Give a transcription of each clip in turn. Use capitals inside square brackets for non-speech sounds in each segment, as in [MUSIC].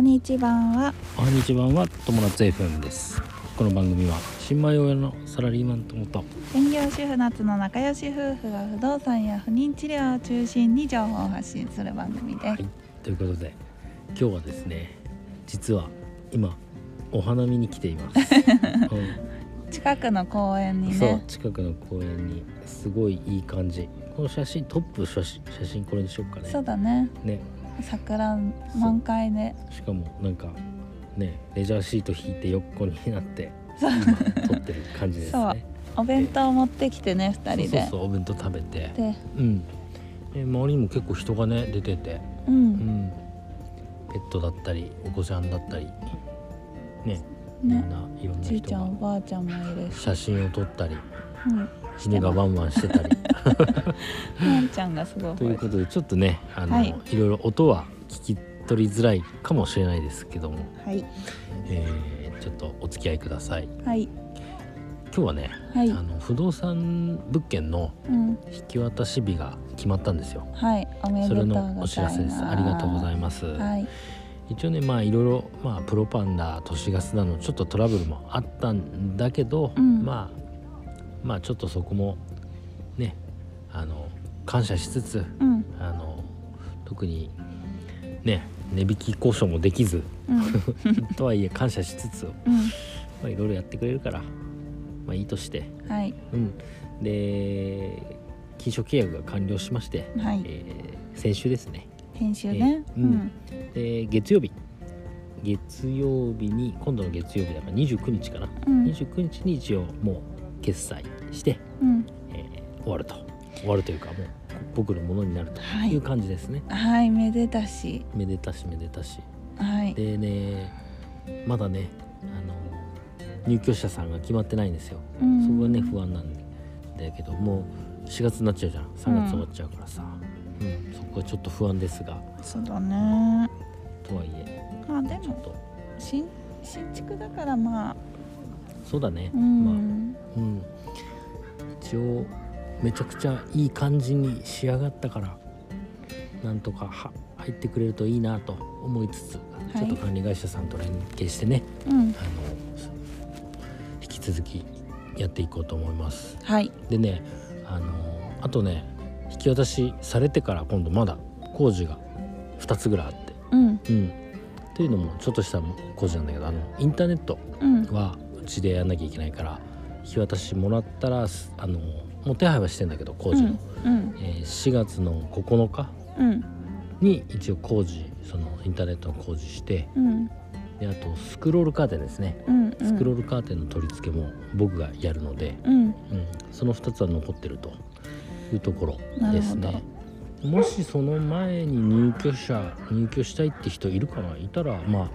は。にちは。おは。にちばんは。友達 FM ですこの番組は。新米親のサラリーマン友と専業主婦夏の仲良し夫婦が不動産や不妊治療を中心に情報を発信する番組です、は。いということで今日は。ですね実は。今お花見に来ています、近くの公園うんそうにね近くの公園にすごいいい感じこの写真トップ写真写真これにしようかねそうだねね桜満開で。しかもなんかねレジャーシート引いて横になって撮ってる感じですそう。ねお弁当を持ってきてね2人で。そうお弁当食べて。で。うん。で周りにも結構人がね出てて。ううん。んペットだったりお子ちゃんだったりねみねんないろんなじいち人がゃんおばあちゃんもいるし。写真を撮ったり。うん犬がバンバンしてたり。ワンちゃんがすごい。ということでちょっとねあの、はい。い、ろいろ音は聞き取りづらいかもしれないですけども、はい。えーちょっとお付き合いください。はい。今日はね、はい。あの不動産物件のうん。引き渡し日が決まったんですよ。はい。おめでそとうございます。れのお知らせです。ありがとうございます、はい。一応ねまあいろいろまあプロパンだ都市ガスだのちょっとトラブルもあったんだけど、うん。まあまあちょっとそこもねあの感謝しつつうん。あの特にね値引き交渉もできずうん。[LAUGHS] とはいえ感謝しつつ、まうん。あ、いろいろやってくれるからまあいいとして。はい。うん。で金賞契約が完了しまして、はい。えー先週ですね。編集ね。えーうん。で月曜日。月曜日に今度の月曜日だから29日かな、うん。29日に一応もう決済して、うん。えー終わると。終わるというかもう僕のものになるとはい。いう感じですね、はいめでたし。めでたしめでたし。はい。でねまだねあの入居者さんが決まってないんですよ、うん。そこがね不安なんだけどもう4月になっちゃうじゃん。3月終わっちゃうからさ、うん。そこはちょっと不安ですが。そうだね。とはいえまあでも新新築だからまあそうだね、うまあんうん。一応めちゃくちゃいい感じに仕上がったからなんとかは入ってくれるといいなと思いつつ、い。ちょっと管理会社さんと連携してねうん。あの引き続きやっていこうと思います。はい。でねあのあとね引き渡しされてから今度まだ工事が2つぐらいあって。うん。うん。っていうのもちょっとした工事なんだけどあのインターネットうん。はうちでやんなきゃいけないから引き渡しもらったらすあのもう手配はしてんだけど工事の、うんえー4月の9日うん。に一応工事そのインターネットの工事してうん。であとスクロールカーテンですね。うんスクロールカーテンの取り付けも僕がやるので、うん。うん、その2つは残ってるというところですね。もしその前に入居者入居したいって人いるかな？いたらまあまあ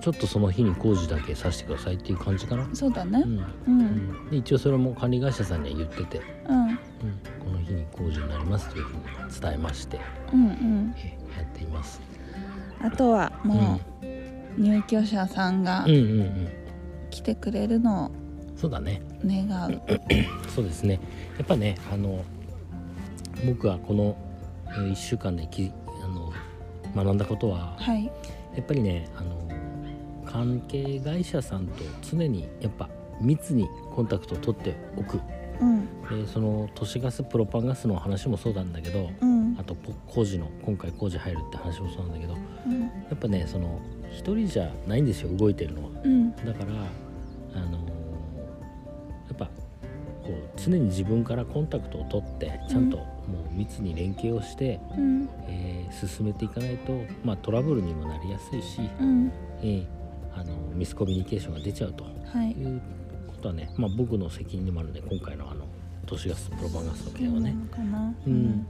ちょっとその日に工事だけさせてくださいっていう感じかな、そうだね。うん。ううん。ん、で一応それも管理会社さんには言ってて、うん。うん、この日に工事になりますというふうに伝えまして、うんうん。えやっています。あとはもう入居者さんが来てくれるのをそうだね。願 [CLEARS THROAT] うそうですね。やっぱねあの僕はこの1週間できあの学んだことははい。やっぱりねあの関係会社さんと常にやっぱ密にコンタクトを取っておく。うん。でその都市ガスプロパンガスの話もそうなんだけどうん。あとポ工事の今回工事入るって話もそうなんだけどうん。やっぱねその一人じゃないんですよ動いてるのは。うん。だからあのやっぱこう常に自分からコンタクトを取ってちゃんともう密に連携をして、うん。えー進めていかないと、まあ、トラブルにもなりやすいし、うん。えーあのミスコミュニケーションが出ちゃうとはい。いうことはね、まあ、僕の責任でもあるんで今回のあの都市ガスプロパンガスの件はね、そうん。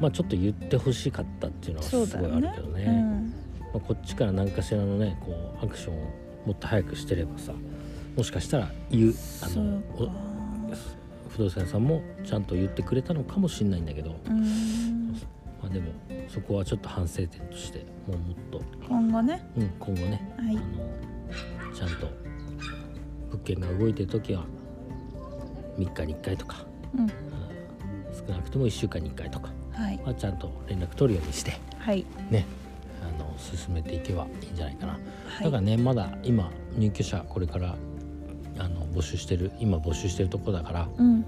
まあ、ちょっと言ってほしかったっていうのはすごいあるけどね。まあ、こっちから何かしらのねこうアクションをもっと早くしてればさもしかしたら言うあの不動産屋さんもちゃんと言ってくれたのかもしれないんだけど、うん。まあ、でもそこはちょっと反省点としてもうもっと、今後ね。うん、今後ね。はい。あのちゃんと物件が動いてる時は3日に1回とか、うん。うん。少なくとも1週間に1回とか。はちゃんと連絡取るようにして。はい。ね。あの進めていけばいいんじゃないかな、はい。だからねまだ今入居者これからあの募集してる今募集してるところだからうん。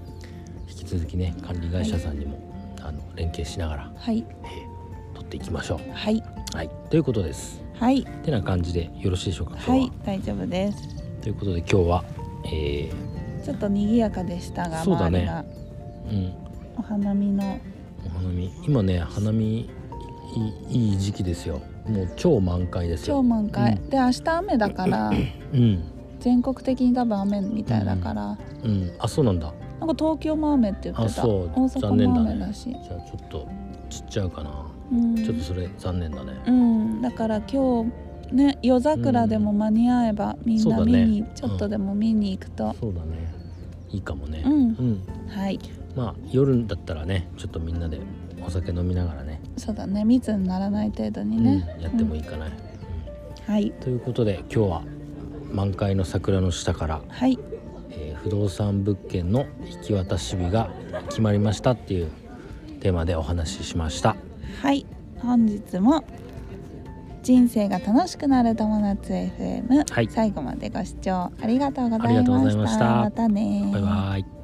引き続きね管理会社さんにも、あの連携しながら、はい。えー取っていきましょはい、う。はい、ということです。はい、てな感じでよろしいでしょうか？は。はい、大丈夫です。ということで今日は、えちょっと賑やかでしたが、そうだね。周りが。ーうん、お花見の。お花見。今ね花見いい時期ですよ。もう超満開ですよ。超満開、うん。で明日雨だからうん。全国的に多分雨みたいだから、うん。あそうなんだなんか東京も雨って言ってた。あそう。大残念だね雨だしじゃあちょっと散っちゃうかな、うん、ちょっとそれ残念だね。うん、だから今日ね夜桜でも間に合えば、みんそうだね。な見に、ちょっとでも見に行くと、そうだね。いいかもね。うん。うん。はい。まあ夜だったらねちょっとみんなでお酒飲みながらね。そうだね。密にならない程度にね、うん、やってもいいかな、うん。はい。ということで今日は満開の桜の下から、はい。えー不動産物件の引き渡し日が決まりましたっていうテーマでお話ししました。はい。本日も人生が楽しくなる友達 FM、はい。最後までご視聴ありがとうございました。ざいました。またねバイバイ